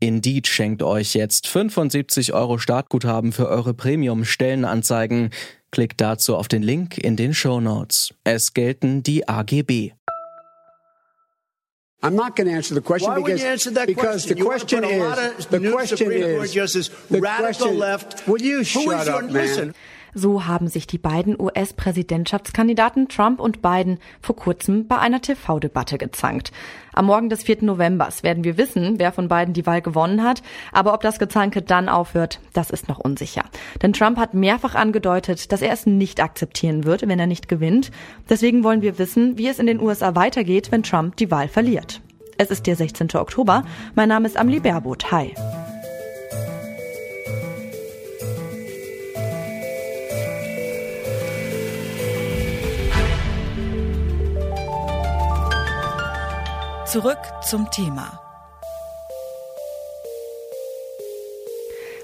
Indeed schenkt euch jetzt 75 Euro Startguthaben für eure Premium-Stellenanzeigen. Klickt dazu auf den Link in den Show Notes. Es gelten die AGB. I'm not going to answer the question Why would because, you answer that because question? the You question is the question Supreme is Court justice, the radical question, left. Will you shut is your- up, man? listen. So haben sich die beiden US-Präsidentschaftskandidaten Trump und Biden vor kurzem bei einer TV-Debatte gezankt. Am Morgen des 4. Novembers werden wir wissen, wer von beiden die Wahl gewonnen hat. Aber ob das Gezanke dann aufhört, das ist noch unsicher. Denn Trump hat mehrfach angedeutet, dass er es nicht akzeptieren wird, wenn er nicht gewinnt. Deswegen wollen wir wissen, wie es in den USA weitergeht, wenn Trump die Wahl verliert. Es ist der 16. Oktober. Mein Name ist Amli Baerboth. Hi. Zurück zum Thema.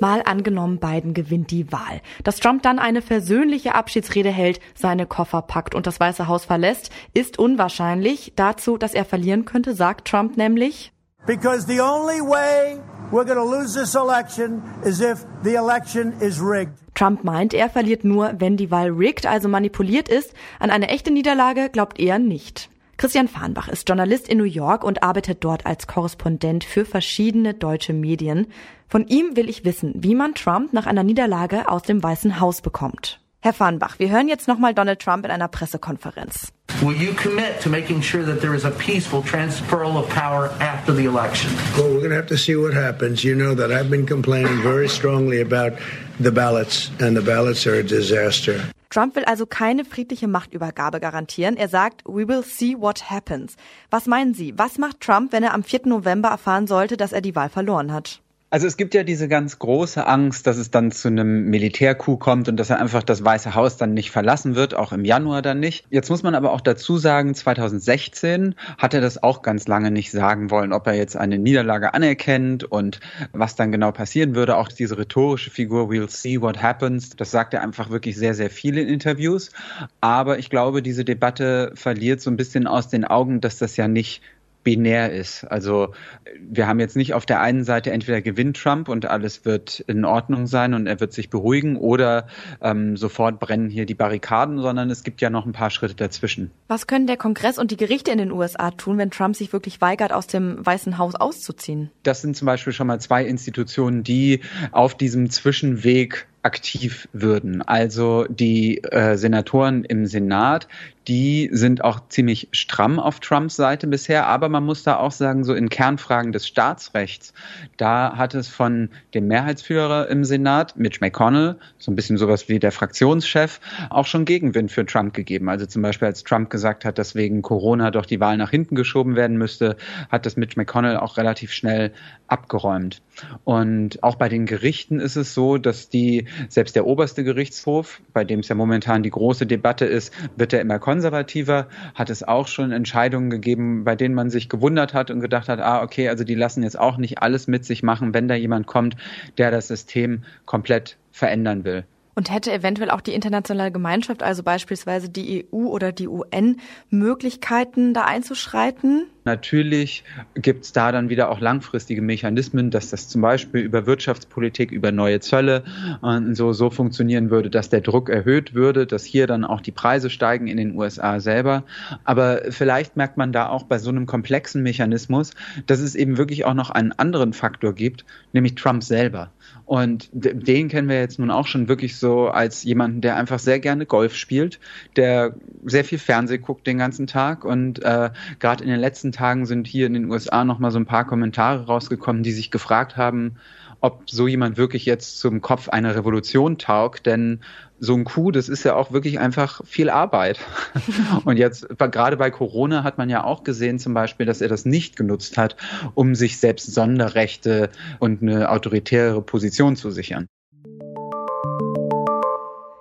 Mal angenommen, Biden gewinnt die Wahl. Dass Trump dann eine versöhnliche Abschiedsrede hält, seine Koffer packt und das Weiße Haus verlässt, ist unwahrscheinlich. Dazu, dass er verlieren könnte, sagt Trump nämlich, Because the only way we're going to lose this election is if the election is rigged. Trump meint, er verliert nur, wenn die Wahl rigged, also manipuliert ist. An eine echte Niederlage glaubt er nicht. Christian Farnbach ist Journalist in New York und arbeitet dort als Korrespondent für verschiedene deutsche Medien. Von ihm will ich wissen, wie man Trump nach einer Niederlage aus dem Weißen Haus bekommt. Herr Farnbach, wir hören jetzt nochmal Donald Trump in einer Pressekonferenz. Will you commit to making sure that there is a peaceful transferal of power after the election? Well, we're going to have to see what happens. You know that I've been complaining very strongly about the ballots, and the ballots are a disaster. Trump will also keine friedliche Machtübergabe garantieren. Er sagt, we will see what happens. Was meinen Sie? Was macht Trump, wenn er am 4. November erfahren sollte, dass er die Wahl verloren hat? Also es gibt ja diese ganz große Angst, dass es dann zu einem Militärcoup kommt und dass er einfach das Weiße Haus dann nicht verlassen wird, auch im Januar dann nicht. Jetzt muss man aber auch dazu sagen, 2016 hat er das auch ganz lange nicht sagen wollen, ob er jetzt eine Niederlage anerkennt und was dann genau passieren würde. Auch diese rhetorische Figur, we'll see what happens, das sagt er einfach wirklich sehr, sehr viel in Interviews. Aber ich glaube, diese Debatte verliert so ein bisschen aus den Augen, dass das ja nicht binär ist. Also wir haben jetzt nicht auf der einen Seite entweder gewinnt Trump und alles wird in Ordnung sein und er wird sich beruhigen oder ähm, sofort brennen hier die Barrikaden, sondern es gibt ja noch ein paar Schritte dazwischen. Was können der Kongress und die Gerichte in den USA tun, wenn Trump sich wirklich weigert, aus dem Weißen Haus auszuziehen? Das sind zum Beispiel schon mal zwei Institutionen, die auf diesem Zwischenweg aktiv würden. Also die äh, Senatoren im Senat, die sind auch ziemlich stramm auf Trumps Seite bisher, aber man muss da auch sagen, so in Kernfragen des Staatsrechts, da hat es von dem Mehrheitsführer im Senat, Mitch McConnell, so ein bisschen sowas wie der Fraktionschef, auch schon Gegenwind für Trump gegeben. Also zum Beispiel, als Trump gesagt hat, dass wegen Corona doch die Wahl nach hinten geschoben werden müsste, hat das Mitch McConnell auch relativ schnell abgeräumt. Und auch bei den Gerichten ist es so, dass die, selbst der oberste Gerichtshof, bei dem es ja momentan die große Debatte ist, wird er immer konservativer, hat es auch schon Entscheidungen gegeben, bei denen man sich gewundert hat und gedacht hat, ah, okay, also die lassen jetzt auch nicht alles mit sich machen, wenn da jemand kommt, der das System komplett verändern will. Und hätte eventuell auch die internationale Gemeinschaft, also beispielsweise die EU oder die UN, Möglichkeiten, da einzuschreiten? Natürlich gibt es da dann wieder auch langfristige Mechanismen, dass das zum Beispiel über Wirtschaftspolitik, über neue Zölle und so, so funktionieren würde, dass der Druck erhöht würde, dass hier dann auch die Preise steigen in den USA selber. Aber vielleicht merkt man da auch bei so einem komplexen Mechanismus, dass es eben wirklich auch noch einen anderen Faktor gibt, nämlich Trump selber. Und den kennen wir jetzt nun auch schon wirklich so als jemanden, der einfach sehr gerne Golf spielt, der sehr viel Fernseh guckt den ganzen Tag. Und äh, gerade in den letzten Tagen sind hier in den USA noch mal so ein paar Kommentare rausgekommen, die sich gefragt haben, ob so jemand wirklich jetzt zum Kopf einer Revolution taugt, denn so ein Coup, das ist ja auch wirklich einfach viel Arbeit. Und jetzt, gerade bei Corona hat man ja auch gesehen zum Beispiel, dass er das nicht genutzt hat, um sich selbst Sonderrechte und eine autoritäre Position zu sichern.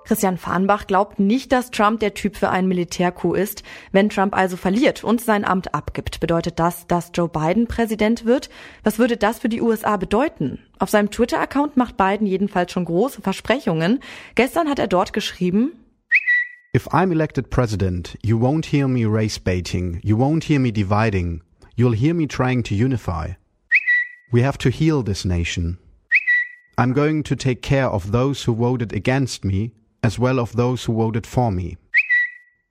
Christian Farnbach glaubt nicht, dass Trump der Typ für einen Militärcoup ist. Wenn Trump also verliert und sein Amt abgibt, bedeutet das, dass Joe Biden Präsident wird. Was würde das für die USA bedeuten? Auf seinem Twitter-Account macht Biden jedenfalls schon große Versprechungen. Gestern hat er dort geschrieben, If I'm elected president, you won't hear me race baiting, you won't hear me dividing, you'll hear me trying to unify. We have to heal this nation. I'm going to take care of those who voted against me as well of those who voted for me.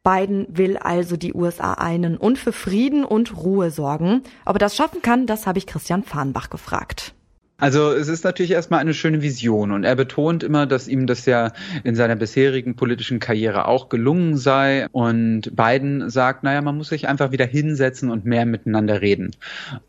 Biden will also die USA einen und für Frieden und Ruhe sorgen. Ob er das schaffen kann, das habe ich Christian Farnbach gefragt. Also es ist natürlich erstmal eine schöne Vision und er betont immer, dass ihm das ja in seiner bisherigen politischen Karriere auch gelungen sei und Biden sagt, naja, man muss sich einfach wieder hinsetzen und mehr miteinander reden.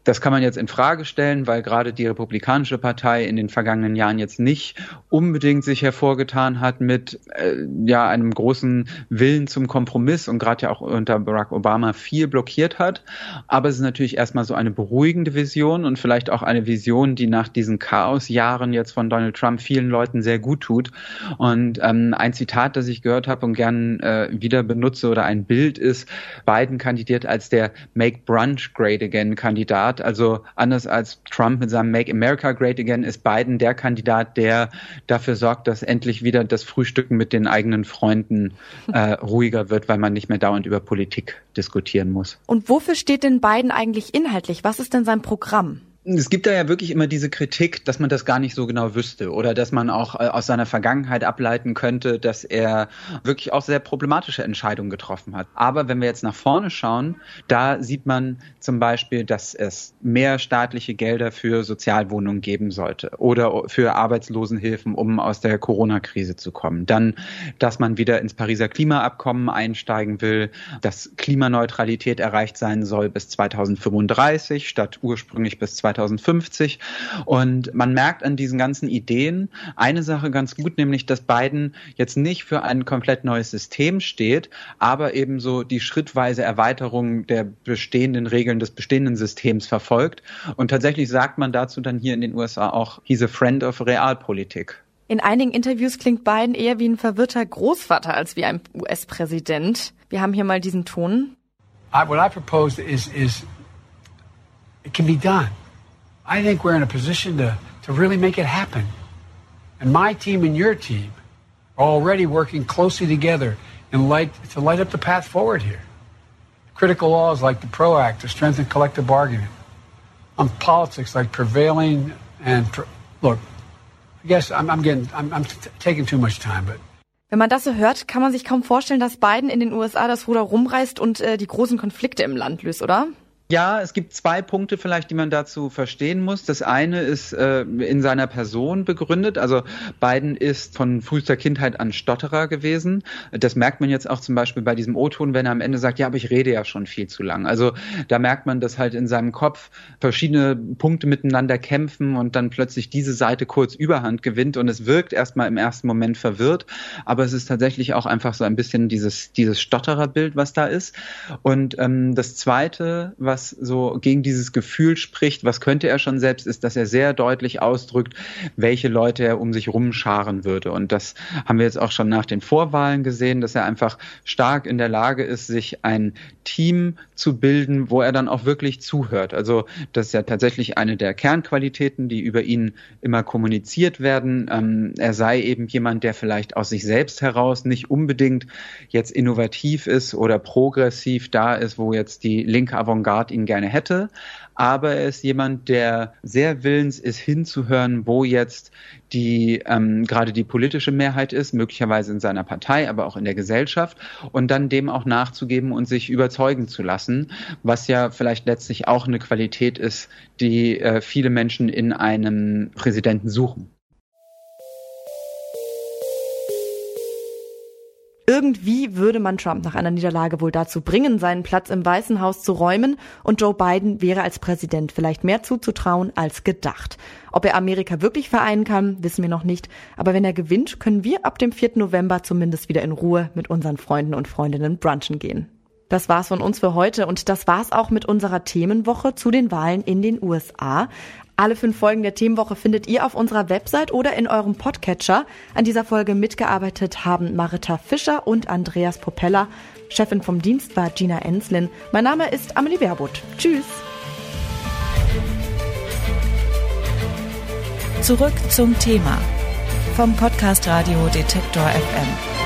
Das kann man jetzt in Frage stellen, weil gerade die Republikanische Partei in den vergangenen Jahren jetzt nicht unbedingt sich hervorgetan hat mit äh, ja einem großen Willen zum Kompromiss und gerade ja auch unter Barack Obama viel blockiert hat. Aber es ist natürlich erstmal so eine beruhigende Vision und vielleicht auch eine Vision, die nach diesen Chaosjahren jetzt von Donald Trump vielen Leuten sehr gut tut. Und ähm, ein Zitat, das ich gehört habe und gern äh, wieder benutze oder ein Bild ist, Biden kandidiert als der Make Brunch Great Again Kandidat. Also anders als Trump mit seinem Make America Great Again ist Biden der Kandidat, der dafür sorgt, dass endlich wieder das Frühstücken mit den eigenen Freunden äh, ruhiger wird, weil man nicht mehr dauernd über Politik diskutieren muss. Und wofür steht denn Biden eigentlich inhaltlich? Was ist denn sein Programm? Es gibt da ja wirklich immer diese Kritik, dass man das gar nicht so genau wüsste oder dass man auch äh, aus seiner Vergangenheit ableiten könnte, dass er wirklich auch sehr problematische Entscheidungen getroffen hat. Aber wenn wir jetzt nach vorne schauen, da sieht man zum Beispiel, dass es mehr staatliche Gelder für Sozialwohnungen geben sollte oder für Arbeitslosenhilfen, um aus der Corona-Krise zu kommen. Dann, dass man wieder ins Pariser Klimaabkommen einsteigen will, dass Klimaneutralität erreicht sein soll bis 2035 statt ursprünglich bis 2050. 2050. Und man merkt an diesen ganzen Ideen eine Sache ganz gut, nämlich, dass Biden jetzt nicht für ein komplett neues System steht, aber eben so die schrittweise Erweiterung der bestehenden Regeln des bestehenden Systems verfolgt. Und tatsächlich sagt man dazu dann hier in den USA auch, he's a friend of Realpolitik. In einigen Interviews klingt Biden eher wie ein verwirrter Großvater als wie ein US-Präsident. Wir haben hier mal diesen Ton. I, what I propose is, is it can be done. I think we're in a position to, to really make it happen. And my team and your team are already working closely together light, to light up the path forward here. Critical laws like the PRO Act to strengthen collective bargaining. On politics like prevailing and look, I guess I'm, I'm getting, I'm, I'm taking too much time, but Wenn man das so hört, kann man sich kaum vorstellen, dass Biden in den USA das Ruder rumreißt und äh, die großen Konflikte im Land löst, oder? Ja, es gibt zwei Punkte vielleicht, die man dazu verstehen muss. Das eine ist äh, in seiner Person begründet. Also Biden ist von frühester Kindheit an Stotterer gewesen. Das merkt man jetzt auch zum Beispiel bei diesem O-Ton, wenn er am Ende sagt, ja, aber ich rede ja schon viel zu lang. Also da merkt man, dass halt in seinem Kopf verschiedene Punkte miteinander kämpfen und dann plötzlich diese Seite kurz Überhand gewinnt und es wirkt erstmal im ersten Moment verwirrt, aber es ist tatsächlich auch einfach so ein bisschen dieses, dieses Stottererbild, was da ist. Und ähm, das zweite, was was so gegen dieses Gefühl spricht, was könnte er schon selbst, ist, dass er sehr deutlich ausdrückt, welche Leute er um sich rumscharen würde. Und das haben wir jetzt auch schon nach den Vorwahlen gesehen, dass er einfach stark in der Lage ist, sich ein Team zu bilden, wo er dann auch wirklich zuhört. Also das ist ja tatsächlich eine der Kernqualitäten, die über ihn immer kommuniziert werden. Ähm, er sei eben jemand, der vielleicht aus sich selbst heraus nicht unbedingt jetzt innovativ ist oder progressiv da ist, wo jetzt die linke Avantgarde Staat ihn gerne hätte. Aber er ist jemand, der sehr willens ist, hinzuhören, wo jetzt die ähm, gerade die politische Mehrheit ist, möglicherweise in seiner Partei, aber auch in der Gesellschaft, und dann dem auch nachzugeben und sich überzeugen zu lassen, was ja vielleicht letztlich auch eine Qualität ist, die äh, viele Menschen in einem Präsidenten suchen. Irgendwie würde man Trump nach einer Niederlage wohl dazu bringen, seinen Platz im Weißen Haus zu räumen und Joe Biden wäre als Präsident vielleicht mehr zuzutrauen als gedacht. Ob er Amerika wirklich vereinen kann, wissen wir noch nicht, aber wenn er gewinnt, können wir ab dem 4. November zumindest wieder in Ruhe mit unseren Freunden und Freundinnen brunchen gehen. Das war's von uns für heute und das war's auch mit unserer Themenwoche zu den Wahlen in den USA. Alle fünf Folgen der Themenwoche findet ihr auf unserer Website oder in eurem Podcatcher. An dieser Folge mitgearbeitet haben Marita Fischer und Andreas Popella. Chefin vom Dienst war Gina Enslin. Mein Name ist Amelie Werbut. Tschüss. Zurück zum Thema vom Podcast Radio Detektor FM.